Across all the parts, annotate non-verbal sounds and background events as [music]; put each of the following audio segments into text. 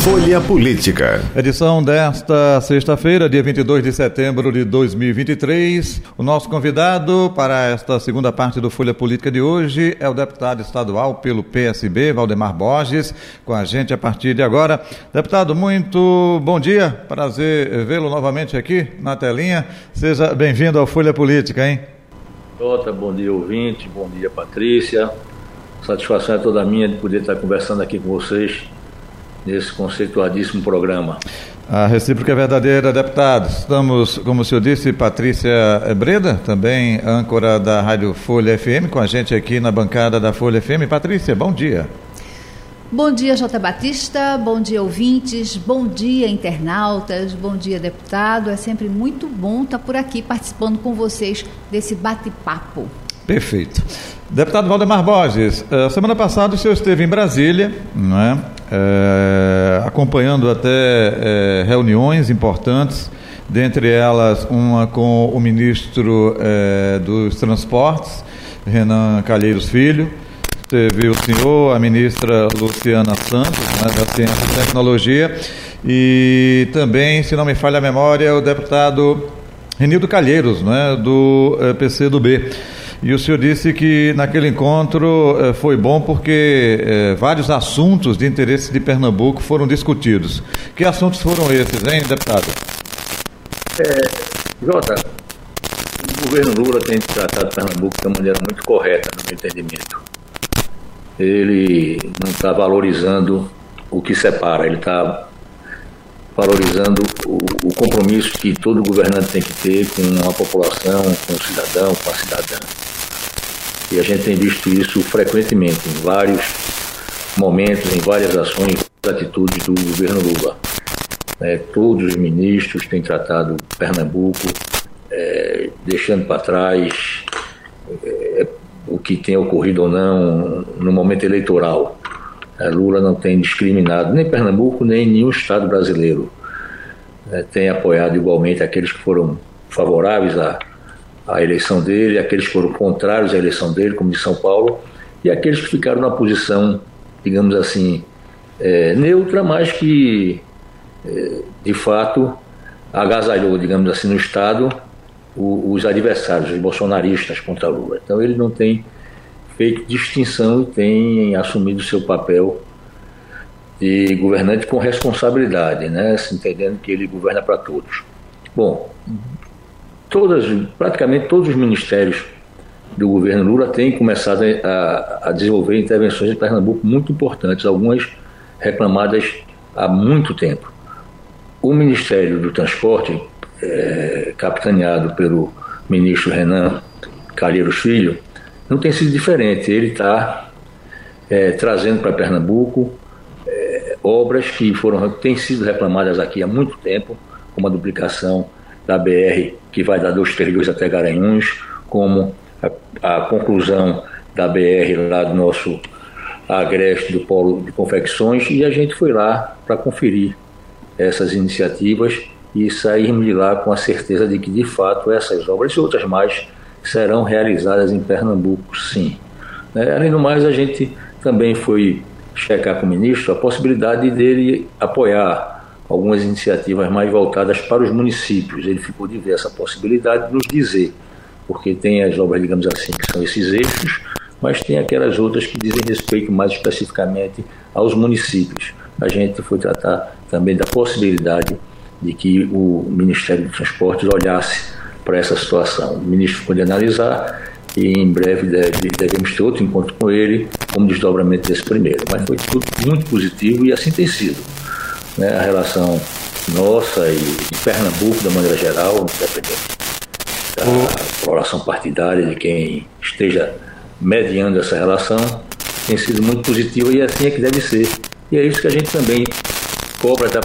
Folha Política. Edição desta sexta-feira, dia 22 de setembro de 2023. O nosso convidado para esta segunda parte do Folha Política de hoje é o deputado estadual pelo PSB, Valdemar Borges, com a gente a partir de agora. Deputado, muito bom dia. Prazer vê-lo novamente aqui na telinha. Seja bem-vindo ao Folha Política, hein? Jota, bom dia, ouvinte. Bom dia, Patrícia. Satisfação é toda minha de poder estar conversando aqui com vocês nesse conceituadíssimo programa. A recíproca é verdadeira, deputado. Estamos, como o senhor disse, Patrícia Breda, também âncora da Rádio Folha FM, com a gente aqui na bancada da Folha FM. Patrícia, bom dia. Bom dia, J. Batista, bom dia, ouvintes, bom dia, internautas, bom dia, deputado. É sempre muito bom estar por aqui participando com vocês desse bate-papo. Perfeito. Deputado Valdemar Borges, eh, semana passada o senhor esteve em Brasília, não é? É, acompanhando até é, reuniões importantes, dentre elas uma com o ministro é, dos Transportes, Renan Calheiros Filho, teve o senhor, a ministra Luciana Santos, né, da Ciência e Tecnologia, e também, se não me falha a memória, o deputado Renildo Calheiros, né, do PCdoB. E o senhor disse que naquele encontro eh, foi bom porque eh, vários assuntos de interesse de Pernambuco foram discutidos. Que assuntos foram esses, hein, deputado? É, Jota, o governo Lula tem tratado Pernambuco de uma maneira muito correta, no meu entendimento. Ele não está valorizando o que separa, ele está valorizando o, o, compromisso que todo governante tem que ter com a população, com o cidadão, com a cidadã. E a gente tem visto isso frequentemente em vários momentos, em várias ações, atitudes do governo Lula. É, todos os ministros têm tratado Pernambuco, é, deixando para trás é, o que tem ocorrido ou não no momento eleitoral. É, Lula não tem discriminado nem Pernambuco, nem nenhum estado brasileiro. É, tem apoiado igualmente aqueles que foram favoráveis a a eleição dele, aqueles que foram contrários à eleição dele, como de São Paulo, e aqueles que ficaram na posição, digamos assim, é, neutra, mas que, é, de fato, agasalhou, digamos assim, no Estado o, os adversários, os bolsonaristas contra Lula. Então ele não tem feito distinção e tem assumido seu papel de governante com responsabilidade, né? Se entendendo que ele governa para todos. Bom, todas, praticamente todos os ministérios do governo Lula têm começado a, a desenvolver intervenções em Pernambuco muito importantes, algumas reclamadas há muito tempo. O Ministério do Transporte, é, capitaneado pelo ministro Renan Calheiros Filho, não tem sido diferente. Ele está é, trazendo para Pernambuco é, obras que foram têm sido reclamadas aqui há muito tempo, como a duplicação da BR que vai dos trilhos até Garanhuns, como a, a, conclusão da BR lá do nosso agreste do polo de confecções e a gente foi lá para conferir essas iniciativas e sairmos de lá com a certeza de que de fato essas obras e outras mais serão realizadas em Pernambuco, sim. É, além do mais, a gente também foi checar com o ministro a possibilidade dele apoiar algumas iniciativas mais voltadas para os municípios. Ele ficou de ver essa possibilidade de nos dizer, porque tem as obras, digamos assim, que são esses eixos, mas tem aquelas outras que dizem respeito mais especificamente aos municípios. A gente foi tratar também da possibilidade de que o Ministério de Transportes olhasse para essa situação. O ministro pode analisar e em breve deve, devemos ter outro encontro com ele como desdobramento desse primeiro. Mas foi tudo muito positivo e assim tem sido né, a relação nossa e de Pernambuco, da maneira geral, independente da coloração partidária de quem esteja mediando essa relação, tem sido muito positiva e assim é que deve ser. E é isso que a gente também cobra da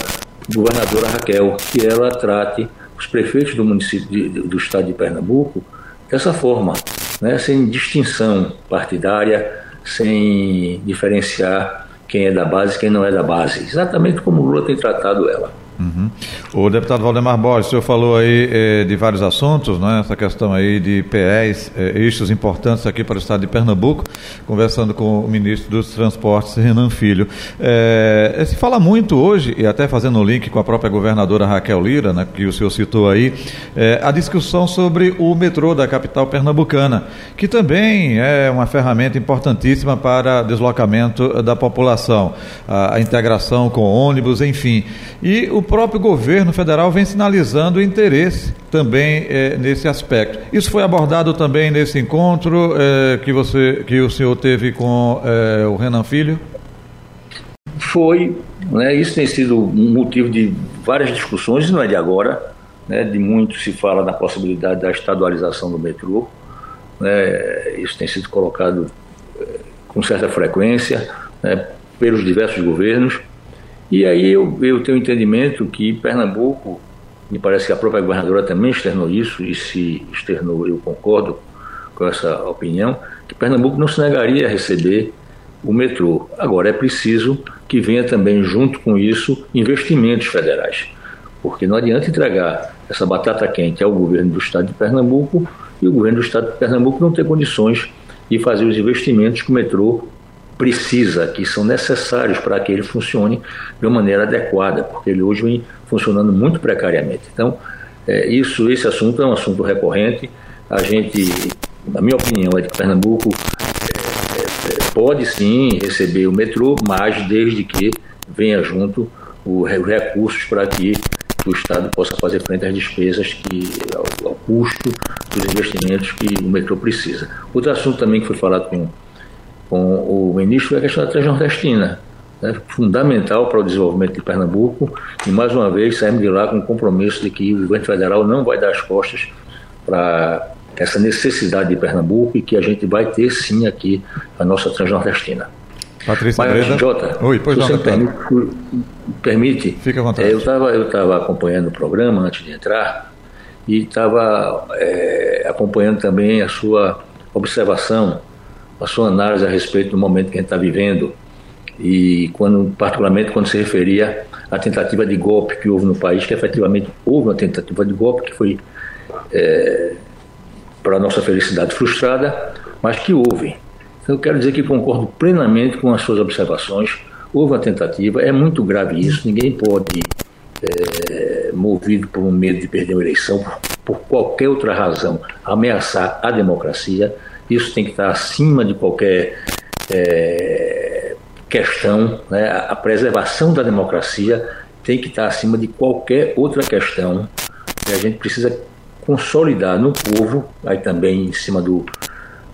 governadora Raquel, que ela trate os prefeitos do município de, do estado de Pernambuco dessa forma, né, sem distinção partidária, sem diferenciar quem é da base e quem não é da base, exatamente como o Lula tem tratado ela. Uhum. O deputado Valdemar Borges, o senhor falou aí eh, de vários assuntos, né? essa questão aí de PEs, eh, eixos importantes aqui para o estado de Pernambuco, conversando com o ministro dos Transportes, Renan Filho. Eh, se fala muito hoje, e até fazendo um link com a própria governadora Raquel Lira, né, que o senhor citou aí, eh, a discussão sobre o metrô da capital pernambucana, que também é uma ferramenta importantíssima para deslocamento da população, a, a integração com ônibus, enfim. E o próprio governo federal vem sinalizando interesse também é, nesse aspecto. Isso foi abordado também nesse encontro é, que, você, que o senhor teve com é, o Renan Filho? Foi. Né, isso tem sido um motivo de várias discussões, não é de agora. Né, de muito se fala na possibilidade da estadualização do metrô. Né, isso tem sido colocado com certa frequência né, pelos diversos governos. E aí eu, eu tenho entendimento que Pernambuco, me parece que a própria governadora também externou isso, e se externou, eu concordo com essa opinião, que Pernambuco não se negaria a receber o metrô. Agora, é preciso que venha também, junto com isso, investimentos federais. Porque não adianta entregar essa batata quente ao governo do estado de Pernambuco e o governo do estado de Pernambuco não ter condições de fazer os investimentos que o metrô precisa, que são necessários para que ele funcione de uma maneira adequada, porque ele hoje vem funcionando muito precariamente. Então, é, isso, esse assunto é um assunto recorrente. A gente, na minha opinião, é de Pernambuco é, é, pode sim receber o metrô, mas desde que venha junto os recursos para que o Estado possa fazer frente às despesas que ao, ao custo dos investimentos que o metrô precisa. Outro assunto também que foi falado com com o ministro é a questão da transnordestina, né, fundamental para o desenvolvimento de Pernambuco, e mais uma vez saímos de lá com o compromisso de que o governo federal não vai dar as costas para essa necessidade de Pernambuco e que a gente vai ter sim aqui a nossa transnordestina. Patrícia Mas, Breda. Jota, Oi, pois não, você permite, permite Fica à vontade. é, eu estava eu tava acompanhando o programa antes de entrar e estava é, acompanhando também a sua observação a sua análise a respeito do momento que a gente está vivendo e quando particularmente quando se referia à tentativa de golpe que houve no país, que efetivamente houve uma tentativa de golpe que foi é, para nossa felicidade frustrada, mas que houve. Então eu quero dizer que concordo plenamente com as suas observações. Houve uma tentativa, é muito grave isso, ninguém pode, é, movido por um medo de perder uma eleição, por qualquer outra razão, ameaçar a democracia isso tem que estar acima de qualquer é, questão. Né? A preservação da democracia tem que estar acima de qualquer outra questão. E a gente precisa consolidar no povo, aí também em cima do,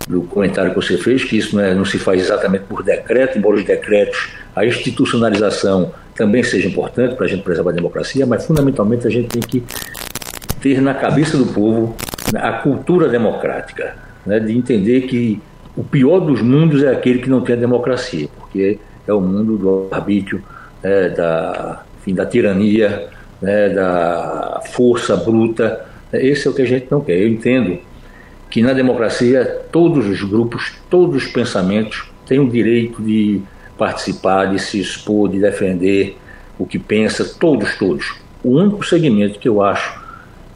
do comentário que você fez, que isso não, é, não se faz exatamente por decreto, embora os decretos, a institucionalização também seja importante para a gente preservar a democracia, mas fundamentalmente a gente tem que ter na cabeça do povo a cultura democrática né, de entender que o pior dos mundos é aquele que não tem a democracia, porque é o mundo do arbítrio, né, da, enfim, da tirania, né, da força bruta. Esse é o que a gente não quer. Eu entendo que na democracia todos os grupos, todos os pensamentos têm o direito de participar, de se expor, de defender o que pensa, todos, todos. O único segmento que eu acho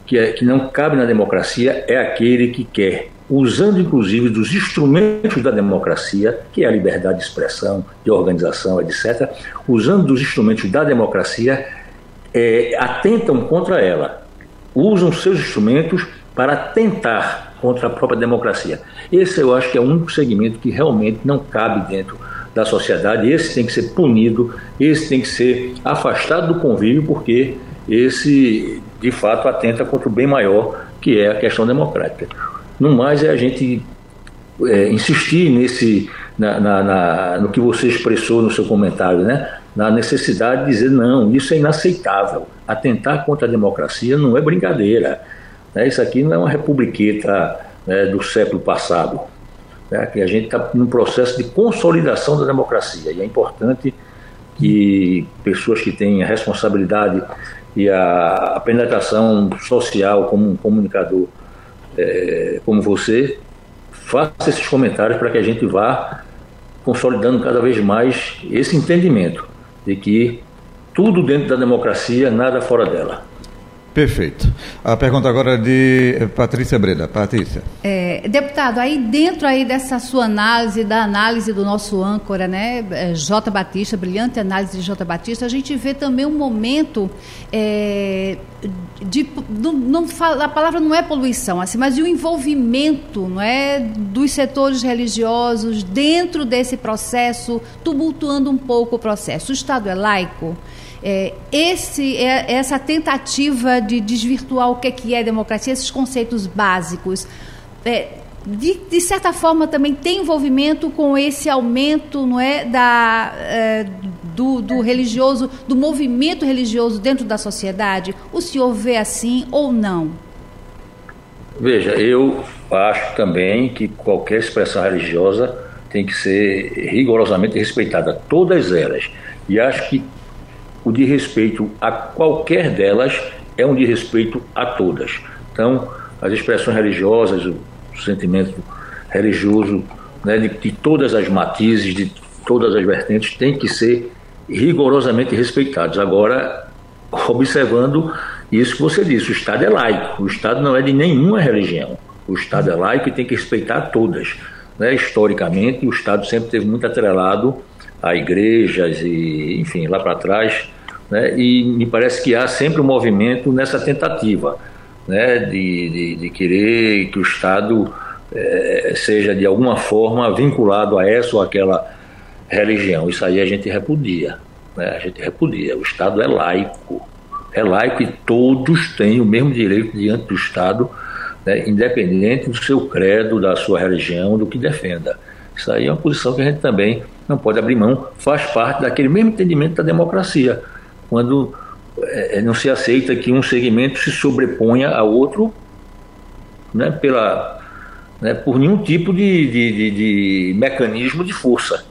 que, é, que não cabe na democracia é aquele que quer usando inclusive dos instrumentos da democracia, que é a liberdade de expressão, de organização, etc., usando dos instrumentos da democracia, é, atentam contra ela, usam seus instrumentos para tentar contra a própria democracia. Esse eu acho que é o único segmento que realmente não cabe dentro da sociedade, esse tem que ser punido, esse tem que ser afastado do convívio, porque esse de fato atenta contra o bem maior, que é a questão democrática. No mais é a gente é, insistir nesse, na, na, na, no que você expressou no seu comentário, né? na necessidade de dizer não, isso é inaceitável. Atentar contra a democracia não é brincadeira. Né? Isso aqui não é uma republiqueta né, do século passado. Né? Que a gente está num processo de consolidação da democracia e é importante que pessoas que têm a responsabilidade e a, a penetração social como um comunicador é, como você, faça esses comentários para que a gente vá consolidando cada vez mais esse entendimento de que tudo dentro da democracia, nada fora dela. Perfeito. A pergunta agora é de Patrícia Breda. Patrícia. É, deputado, aí dentro aí dessa sua análise, da análise do nosso âncora, né, é, J. Batista, brilhante análise de J. Batista, a gente vê também um momento é, de, não, não fala, a palavra não é poluição, assim, mas de um envolvimento, não é, dos setores religiosos dentro desse processo, tumultuando um pouco o processo. O Estado é laico? É, esse, é, essa tentativa de desvirtuar o que é, que é democracia, esses conceitos básicos, é, de, de, certa forma também tem envolvimento com esse aumento não é, da, é, do, do religioso, do movimento religioso dentro da sociedade? O senhor vê assim ou não? Veja, eu acho também que qualquer expressão religiosa tem que ser rigorosamente respeitada, todas elas. E acho que o de respeito a qualquer delas é um de respeito a todas. Então, as expressões religiosas, o sentimento religioso né, de, de todas as matizes, de todas as vertentes, tem que ser rigorosamente respeitados. Agora, observando isso que você disse, o Estado é laico, o Estado não é de nenhuma religião. O Estado é laico e tem que respeitar todas. Né? Historicamente, o Estado sempre teve muito atrelado a igrejas e, enfim, lá para trás. Né? E me parece que há sempre um movimento nessa tentativa né? de, de, de querer que o Estado é, seja de alguma forma vinculado a essa ou aquela religião. Isso aí a gente repudia. Né? A gente repudia. O Estado é laico. É laico e todos têm o mesmo direito diante do Estado, né? independente do seu credo, da sua religião, do que defenda. Isso aí é uma posição que a gente também não pode abrir mão, faz parte daquele mesmo entendimento da democracia, quando é, não se aceita que um segmento se sobreponha a outro né, pela, né, por nenhum tipo de, de, de, de mecanismo de força.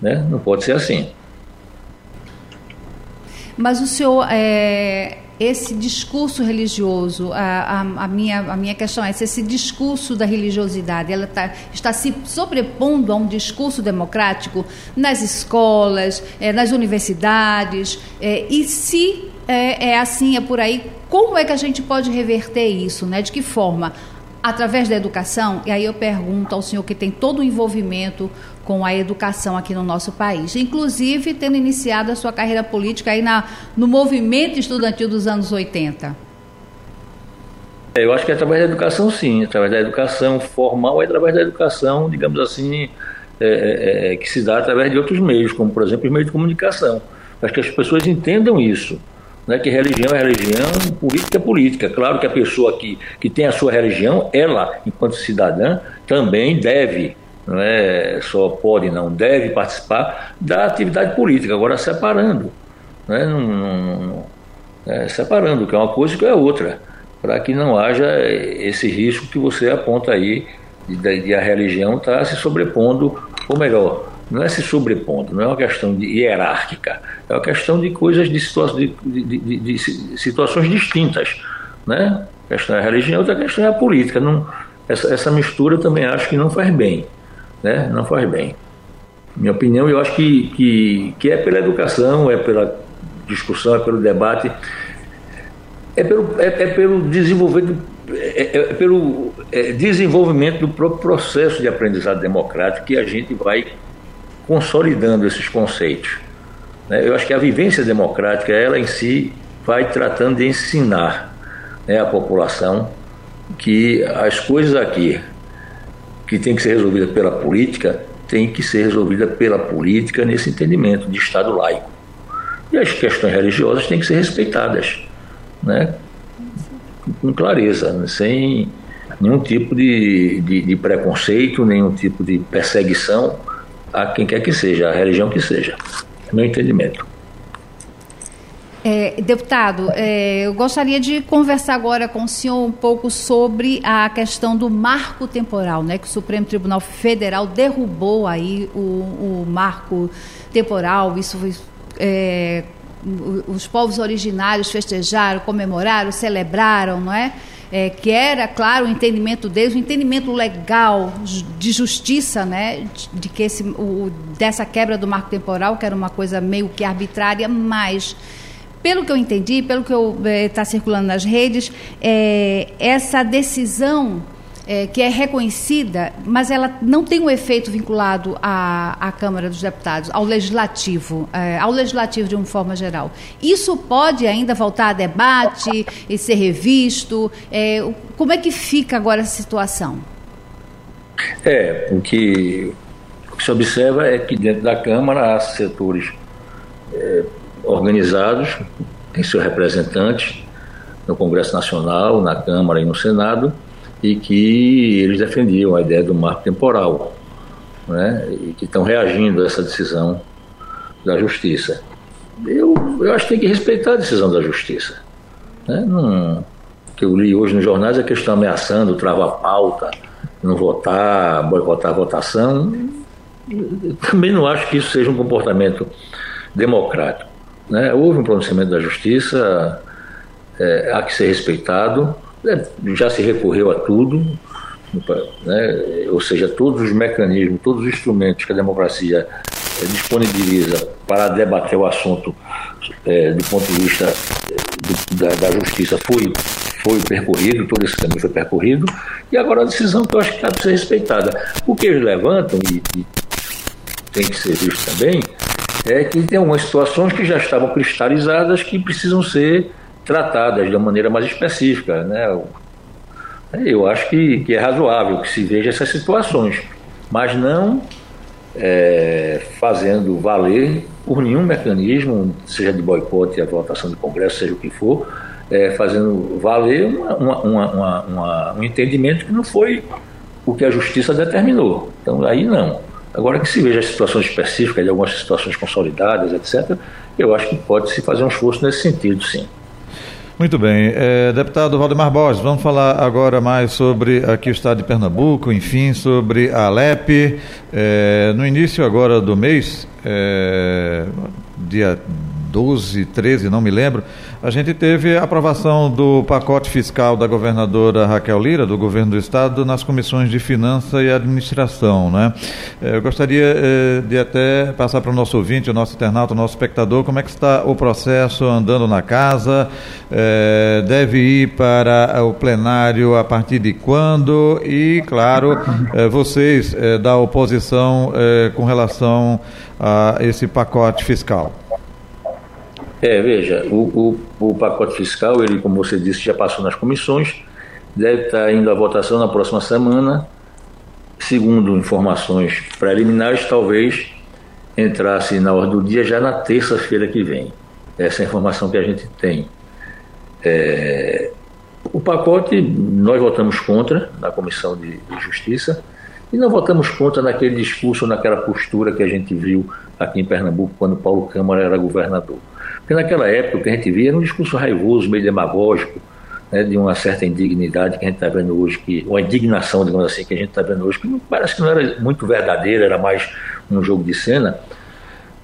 Né? Não pode ser assim. Mas o senhor é, esse discurso religioso, a, a, a, minha, a minha questão é se esse discurso da religiosidade ela tá, está se sobrepondo a um discurso democrático nas escolas, é, nas universidades, é, e se é, é, assim, é por aí, como é que a gente pode reverter isso? Né? De que forma? Através da educação? E aí eu pergunto ao senhor que tem todo o envolvimento com a educação aqui no nosso país, inclusive tendo iniciado a sua carreira política aí na, no movimento estudantil dos anos 80? É, eu acho que é através da educação, sim, através da educação formal, é através da educação, digamos assim, é, é, é, que se dá através de outros meios, como por exemplo os meios de comunicação. Acho que as pessoas entendam isso, né, que religião é religião, política é política. Claro que a pessoa que, que tem a sua religião, ela, enquanto cidadã, também deve não é só pode, não deve participar da atividade política, agora separando, né? não, é, separando, que é uma coisa que é outra, para que não haja esse risco que você aponta aí de, de a religião estar tá se sobrepondo, ou melhor, não é se sobrepondo, não é uma questão de hierárquica, é uma questão de coisas de, situa de, de, de situações distintas, né? A questão é a religião, outra questão é a política. Não, essa, essa mistura também acho que não faz bem né? não faz bem. Minha opinião, eu acho que, que, que é pela educação, é pela discussão, é pelo debate, é pelo, é, é pelo desenvolvimento é, é, é pelo é, desenvolvimento do próprio processo de aprendizado democrático que a gente vai consolidando esses conceitos. Né? Eu acho que a vivência democrática, ela em si, vai tratando de ensinar né, a população que as coisas aqui que tem que ser resolvida pela política, tem que ser resolvida pela política nesse entendimento de Estado laico. E as questões religiosas têm que ser respeitadas, né? com clareza, né? sem nenhum tipo de, de, de preconceito, nenhum tipo de perseguição a quem quer que seja, a religião que seja. Meu entendimento. É, deputado, é, eu gostaria de conversar agora com o senhor um pouco sobre a questão do marco temporal, né? Que o Supremo Tribunal Federal derrubou aí o, o marco temporal. Isso foi, é, os povos originários festejaram, comemoraram, celebraram, não é? É, que era, claro, o entendimento deles, o entendimento legal de justiça, né, de, que esse, o, dessa quebra do marco temporal, que era uma coisa meio que arbitrária, mas pelo que eu entendi, pelo que está é, circulando nas redes, é, essa decisão é, que é reconhecida, mas ela não tem um efeito vinculado à, à Câmara dos Deputados, ao Legislativo, é, ao Legislativo de uma forma geral. Isso pode ainda voltar a debate e ser revisto? É, como é que fica agora essa situação? É, o que, se observa é que dentro da Câmara há setores é, organizados, tem seus representantes no Congresso Nacional, na Câmara e no Senado, e que eles defendiam a ideia do marco temporal, né, e que estão reagindo a essa decisão da Justiça. Eu, eu acho que tem que respeitar a decisão da Justiça. Né? Não, que eu li hoje nos jornais é que eles estão ameaçando travar pauta, não votar, boicotar a votação. Eu também não acho que isso seja um comportamento democrático. Né? Houve um pronunciamento da Justiça, é, há que ser respeitado, já se recorreu a tudo, né? ou seja, todos os mecanismos, todos os instrumentos que a democracia é, disponibiliza para debater o assunto é, do ponto de vista é, do, da, da, justiça foi, foi percorrido, todo esse caminho foi percorrido, e agora a decisão que eu acho que está ser respeitada. O que eles levantam, e, e tem que ser visto também, é que tem algumas situações que já estavam cristalizadas que precisam ser tratadas de uma maneira mais específica. Né? Eu acho que, que é razoável que se veja essas situações, mas não é, fazendo valer por nenhum mecanismo, seja de boicote, a votação do Congresso, seja o que for, é, fazendo valer uma, uma, uma, um entendimento que não foi o que a justiça determinou. Então, aí não. Agora que se veja as situações específicas de algumas situações consolidadas, etc., eu acho que pode se fazer um esforço nesse sentido, sim. Muito bem. É, deputado Valdemar Borges, vamos falar agora mais sobre aqui o estado de Pernambuco, enfim, sobre a Alep. É, no início agora do mês, é, dia 12, 13, não me lembro, a gente teve a aprovação do pacote fiscal da governadora Raquel Lira, do governo do estado, nas comissões de finança e administração. Né? Eh, eu gostaria eh, de até passar para o nosso ouvinte, o nosso internauta, o nosso espectador, como é que está o processo andando na casa, eh, deve ir para o plenário a partir de quando e, claro, vocês da oposição com relação a esse pacote fiscal. É, veja, o, o, o, pacote fiscal, ele, como você disse, já passou nas comissões, deve estar indo à votação na próxima semana. Segundo informações preliminares, talvez entrasse na ordem do dia já na terça-feira que vem. Essa é a informação que a gente tem. É, o pacote nós votamos contra na Comissão de, de Justiça e não votamos contra naquele discurso, naquela postura que a gente viu aqui em Pernambuco quando Paulo Câmara era governador. Porque naquela época o que a gente via era um discurso raivoso, meio demagógico, né, de uma certa indignidade que a gente está vendo hoje, que, uma indignação, digamos assim, que a gente está vendo hoje, que parece que não era muito verdadeira, era mais um jogo de cena.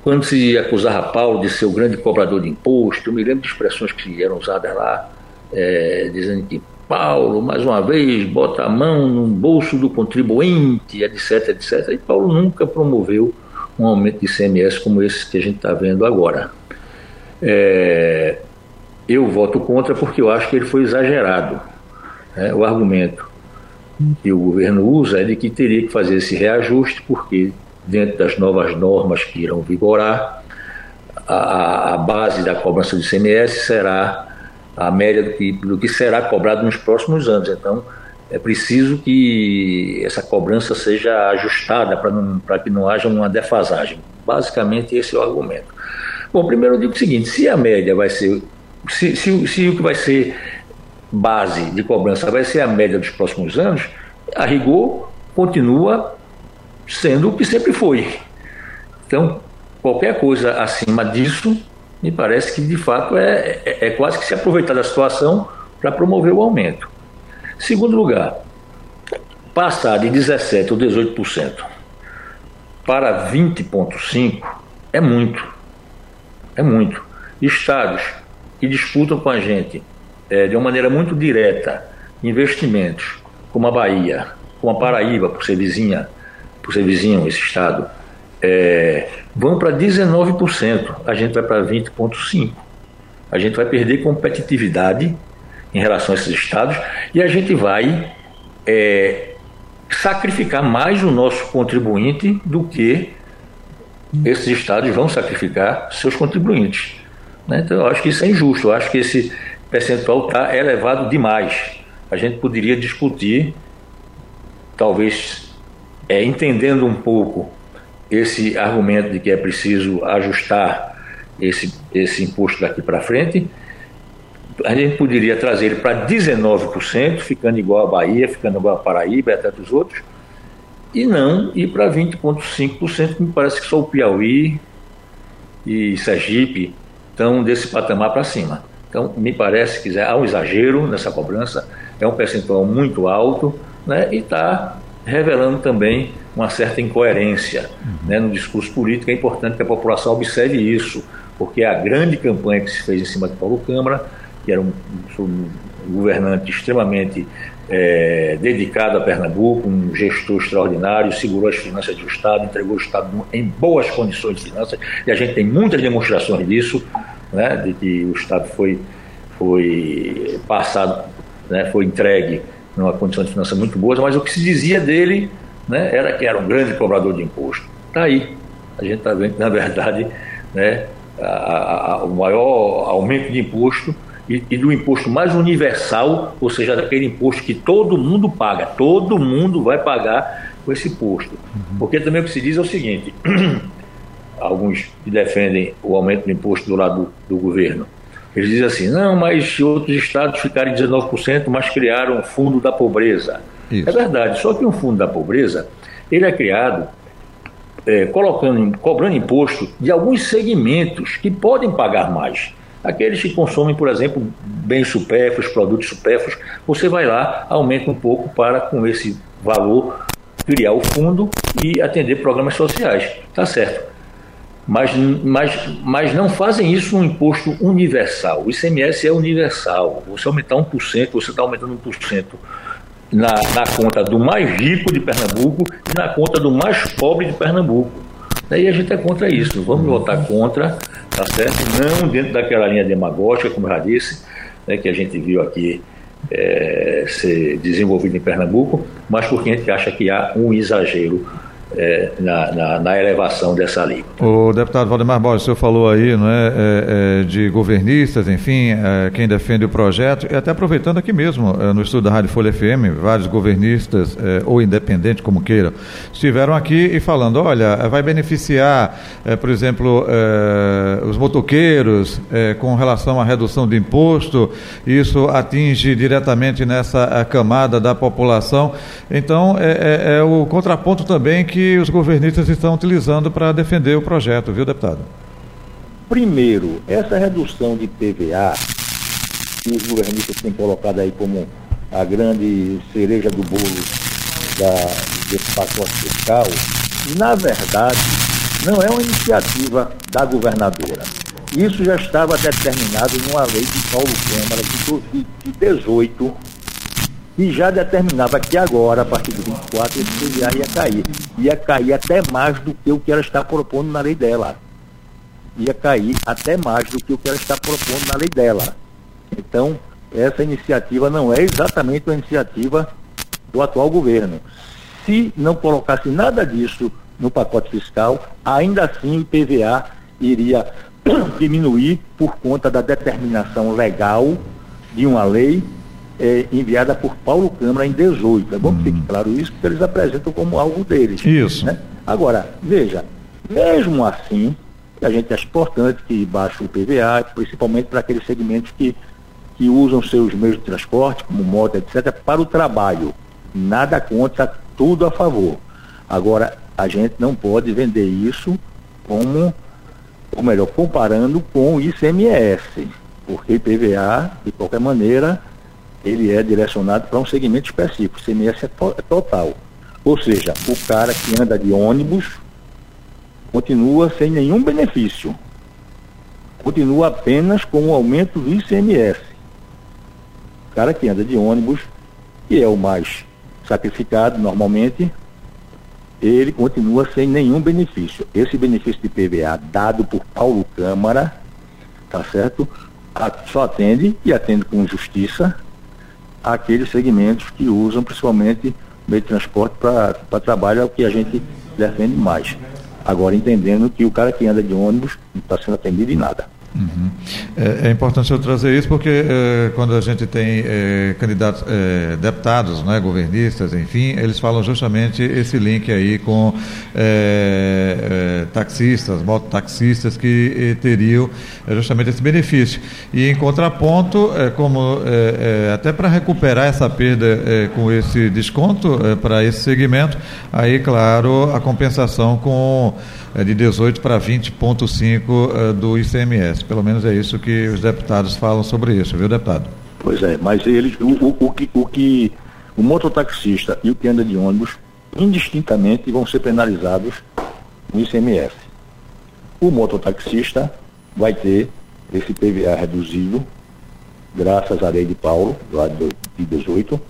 Quando se acusava Paulo de ser o grande cobrador de imposto, eu me lembro de expressões que eram usadas lá, é, dizendo que Paulo, mais uma vez, bota a mão no bolso do contribuinte, etc, etc. E Paulo nunca promoveu um aumento de ICMS como esse que a gente está vendo agora. É, eu voto contra porque eu acho que ele foi exagerado. Né? O argumento que o governo usa é de que teria que fazer esse reajuste, porque dentro das novas normas que irão vigorar, a, a base da cobrança do ICMS será a média do que, do que será cobrado nos próximos anos. Então, é preciso que essa cobrança seja ajustada para que não haja uma defasagem. Basicamente, esse é o argumento. Bom, primeiro eu digo o seguinte: se a média vai ser. Se, se, se o que vai ser base de cobrança vai ser a média dos próximos anos, a rigor continua sendo o que sempre foi. Então, qualquer coisa acima disso, me parece que de fato é, é, é quase que se aproveitar da situação para promover o aumento. Segundo lugar, passar de 17% ou 18% para 20,5% é muito. É muito. Estados que disputam com a gente é, de uma maneira muito direta investimentos, como a Bahia, como a Paraíba, por ser vizinha, por ser vizinho esse estado, é, vão para 19%, a gente vai para 20,5%. A gente vai perder competitividade em relação a esses estados e a gente vai é, sacrificar mais o nosso contribuinte do que esses estados vão sacrificar seus contribuintes. Né? Então, eu acho que isso é injusto, eu acho que esse percentual está elevado demais. A gente poderia discutir, talvez é, entendendo um pouco esse argumento de que é preciso ajustar esse, esse imposto daqui para frente, a gente poderia trazer ele para 19%, ficando igual a Bahia, ficando igual a Paraíba e até dos outros, e não ir para 20,5%, que me parece que só o Piauí e Sergipe estão desse patamar para cima. Então, me parece que há um exagero nessa cobrança, é um percentual muito alto né, e está revelando também uma certa incoerência né, no discurso político. É importante que a população observe isso, porque a grande campanha que se fez em cima de Paulo Câmara, que era um, um governante extremamente é, dedicado a Pernambuco, um gestor extraordinário, segurou as finanças do Estado, entregou o Estado em boas condições de finanças, e a gente tem muitas demonstrações disso, né, de que o Estado foi, foi passado, né, foi entregue numa condição de finanças muito boas, mas o que se dizia dele né, era que era um grande cobrador de imposto. Está aí. A gente está vendo que, na verdade, né, a, a, o maior aumento de imposto e, e, do imposto mais universal, ou seja, daquele imposto que todo mundo paga, todo mundo vai pagar com esse imposto. Uhum. Porque também o que se diz é o seguinte: [clears throat] alguns que defendem o aumento do imposto do lado do, do governo. Eles dizem assim: não, mas outros estados ficaram em 19%, mas criaram o fundo da pobreza. Isso. É verdade, só que o fundo da pobreza ele é criado é, colocando, cobrando imposto de alguns segmentos que podem pagar mais. Aqueles que consomem, por exemplo, bens supérfluos, produtos supérfluos, você vai lá, aumenta um pouco para, com esse valor, criar o fundo e atender programas sociais. Tá certo. Mas, mas, mas não fazem isso um imposto universal. O ICMS é universal. Você aumentar 1%, você está aumentando 1% na, na conta do mais rico de Pernambuco e na conta do mais pobre de Pernambuco. Daí a gente é contra isso. Vamos votar contra, tá certo? Não dentro daquela linha demagógica, como eu já disse, né, que a gente viu aqui é, ser desenvolvido em Pernambuco, mas porque a gente acha que há um exagero é, na, na, na, elevação dessa lei. O deputado Valdemar Borges, o senhor falou aí não é, é, é de governistas, enfim, é, quem defende o projeto, e até aproveitando aqui mesmo, é, no estudo da Rádio Folha FM, vários governistas, ou independentes, como queiram, estiveram aqui e falando, olha, vai beneficiar, por exemplo, os motoqueiros com relação à redução de imposto, isso atinge diretamente nessa camada da população, então é o contraponto também que que os governistas estão utilizando para defender o projeto, viu, deputado? Primeiro, essa redução de PVA, que os governistas têm colocado aí como a grande cereja do bolo da, desse pacote fiscal, na verdade, não é uma iniciativa da governadora. Isso já estava determinado numa lei de Paulo Câmara de 2018, e já determinava que agora, a partir do 24, esse PVA ia cair. Ia cair até mais do que o que ela está propondo na lei dela. Ia cair até mais do que o que ela está propondo na lei dela. Então, essa iniciativa não é exatamente uma iniciativa do atual governo. Se não colocasse nada disso no pacote fiscal, ainda assim o PVA iria [clears throat] diminuir por conta da determinação legal de uma lei é, enviada por Paulo Câmara em 18. É bom que fique hum. claro isso, porque eles apresentam como algo deles. Isso. Né? Agora, veja, mesmo assim, a gente acha importante que baixe o PVA, principalmente para aqueles segmentos que, que usam seus meios de transporte, como moto, etc., para o trabalho. Nada contra, tudo a favor. Agora, a gente não pode vender isso como, ou melhor, comparando com o ICMS, porque IPVA, de qualquer maneira, ele é direcionado para um segmento específico, o CMS é, to é total. Ou seja, o cara que anda de ônibus continua sem nenhum benefício. Continua apenas com o aumento do ICMS. O cara que anda de ônibus que é o mais sacrificado normalmente, ele continua sem nenhum benefício. Esse benefício de PVA dado por Paulo Câmara, tá certo? Só atende e atende com justiça aqueles segmentos que usam principalmente meio de transporte para trabalho, é o que a gente defende mais. Agora entendendo que o cara que anda de ônibus não está sendo atendido em nada. Uhum. É, é, importante eu trazer isso porque é, quando a gente tem é, candidatos, é, deputados, né, governistas, enfim, eles falam justamente esse link aí com é, é, taxistas, mototaxistas que teriam justamente esse benefício. E em contraponto, como até para recuperar essa perda com esse desconto para esse segmento, aí claro a compensação com de 18 para 20,5 do ICMS. Pelo menos é isso que os deputados falam sobre isso, viu, deputado? Pois é, mas eles, o, o, o, que, o que o mototaxista e o que anda de ônibus, indistintamente, vão ser penalizados no ICMS. O mototaxista vai ter esse PVA reduzido, graças à lei de Paulo, lá de 2018,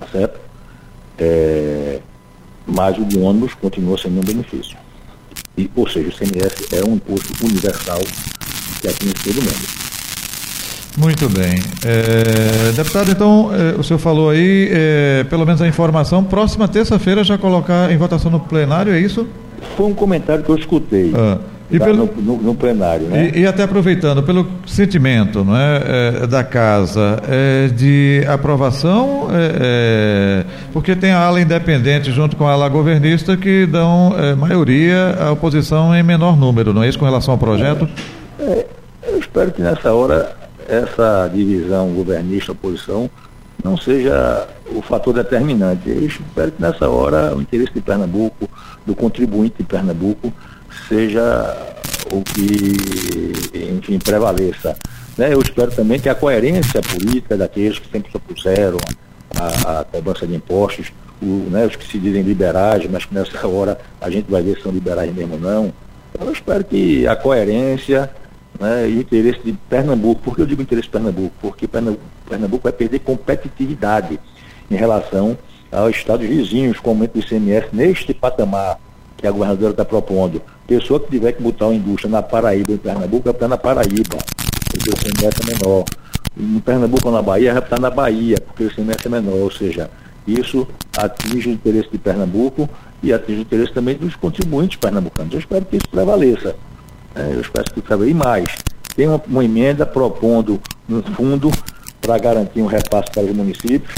tá certo? É, mas o de ônibus continua sendo um benefício. E, ou seja, o ICMS é um imposto universal que atinge todo mundo. Muito bem. É, deputado, então, é, o senhor falou aí, é, pelo menos a informação, próxima terça-feira já colocar em votação no plenário, é isso? Foi um comentário que eu escutei. Ah. E pelo, no, no, no, plenário, né? E, e, até aproveitando, pelo sentimento não é, é da casa é, de aprovação, é, é porque tem a ala independente junto com a ala governista que dão é, maioria à oposição em menor número, não é isso com relação ao projeto? É, eu espero que nessa hora essa divisão governista-oposição não seja o fator determinante. Eu espero que nessa hora o interesse de Pernambuco, do contribuinte de Pernambuco, seja o que, enfim, prevaleça. Né? Eu espero também que a coerência política daqueles que sempre se opuseram à, à cobrança de impostos, o, né, os que se dizem liberais, mas que nessa hora a gente vai ver se são liberais mesmo ou não. Eu espero que a coerência né, e interesse de Pernambuco. Por que eu digo interesse de Pernambuco? Porque Pernambuco, Pernambuco vai perder competitividade em relação aos estados vizinhos com o aumento do ICMS neste patamar que a governadora está propondo. Pessoa que tiver que botar uma indústria na Paraíba, em Pernambuco, vai botar na Paraíba, porque o ICMS é menor. Em Pernambuco ou na Bahia, vai botar na Bahia, porque o ICMS é menor. Ou seja, isso atinge o interesse de Pernambuco e atinge o interesse também dos contribuintes pernambucanos. Eu espero que isso prevaleça. É, eu espero que trabalhe mais. Tem uma, uma emenda propondo um fundo para garantir um repasse para os municípios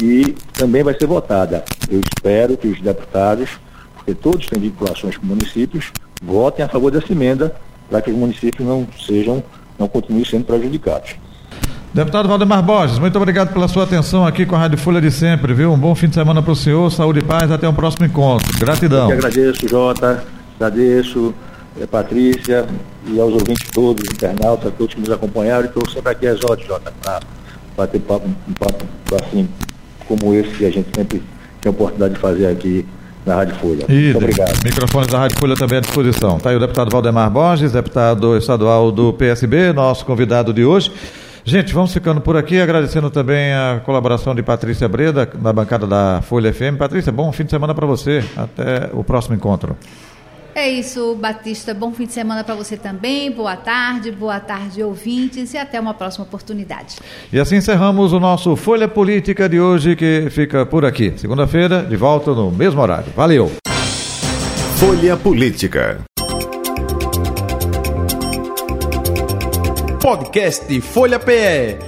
e também vai ser votada. Eu espero que os deputados, porque todos têm vinculações com municípios, votem a favor dessa emenda para que os municípios não sejam, não continuem sendo prejudicados. Deputado Valdemar Borges, muito obrigado pela sua atenção aqui com a Rádio Folha de sempre, viu? Um bom fim de semana para o senhor, saúde e paz, até o um próximo encontro. Gratidão. Eu que agradeço, Jota, agradeço Patrícia e aos ouvintes todos, internautas, todos que nos acompanharam, e estou sempre aqui às horas, Jota, para bater papo, um papo assim como esse que a gente sempre tem a oportunidade de fazer aqui na Rádio Folha. Muito obrigado. Microfones da Rádio Folha também à disposição. Está aí o deputado Valdemar Borges, deputado estadual do PSB, nosso convidado de hoje. Gente, vamos ficando por aqui, agradecendo também a colaboração de Patrícia Breda, na bancada da Folha FM. Patrícia, bom fim de semana para você. Até o próximo encontro. É isso, Batista. Bom fim de semana para você também. Boa tarde, boa tarde, ouvintes, e até uma próxima oportunidade. E assim encerramos o nosso Folha Política de hoje, que fica por aqui. Segunda-feira, de volta no mesmo horário. Valeu! Folha Política. Podcast Folha PE.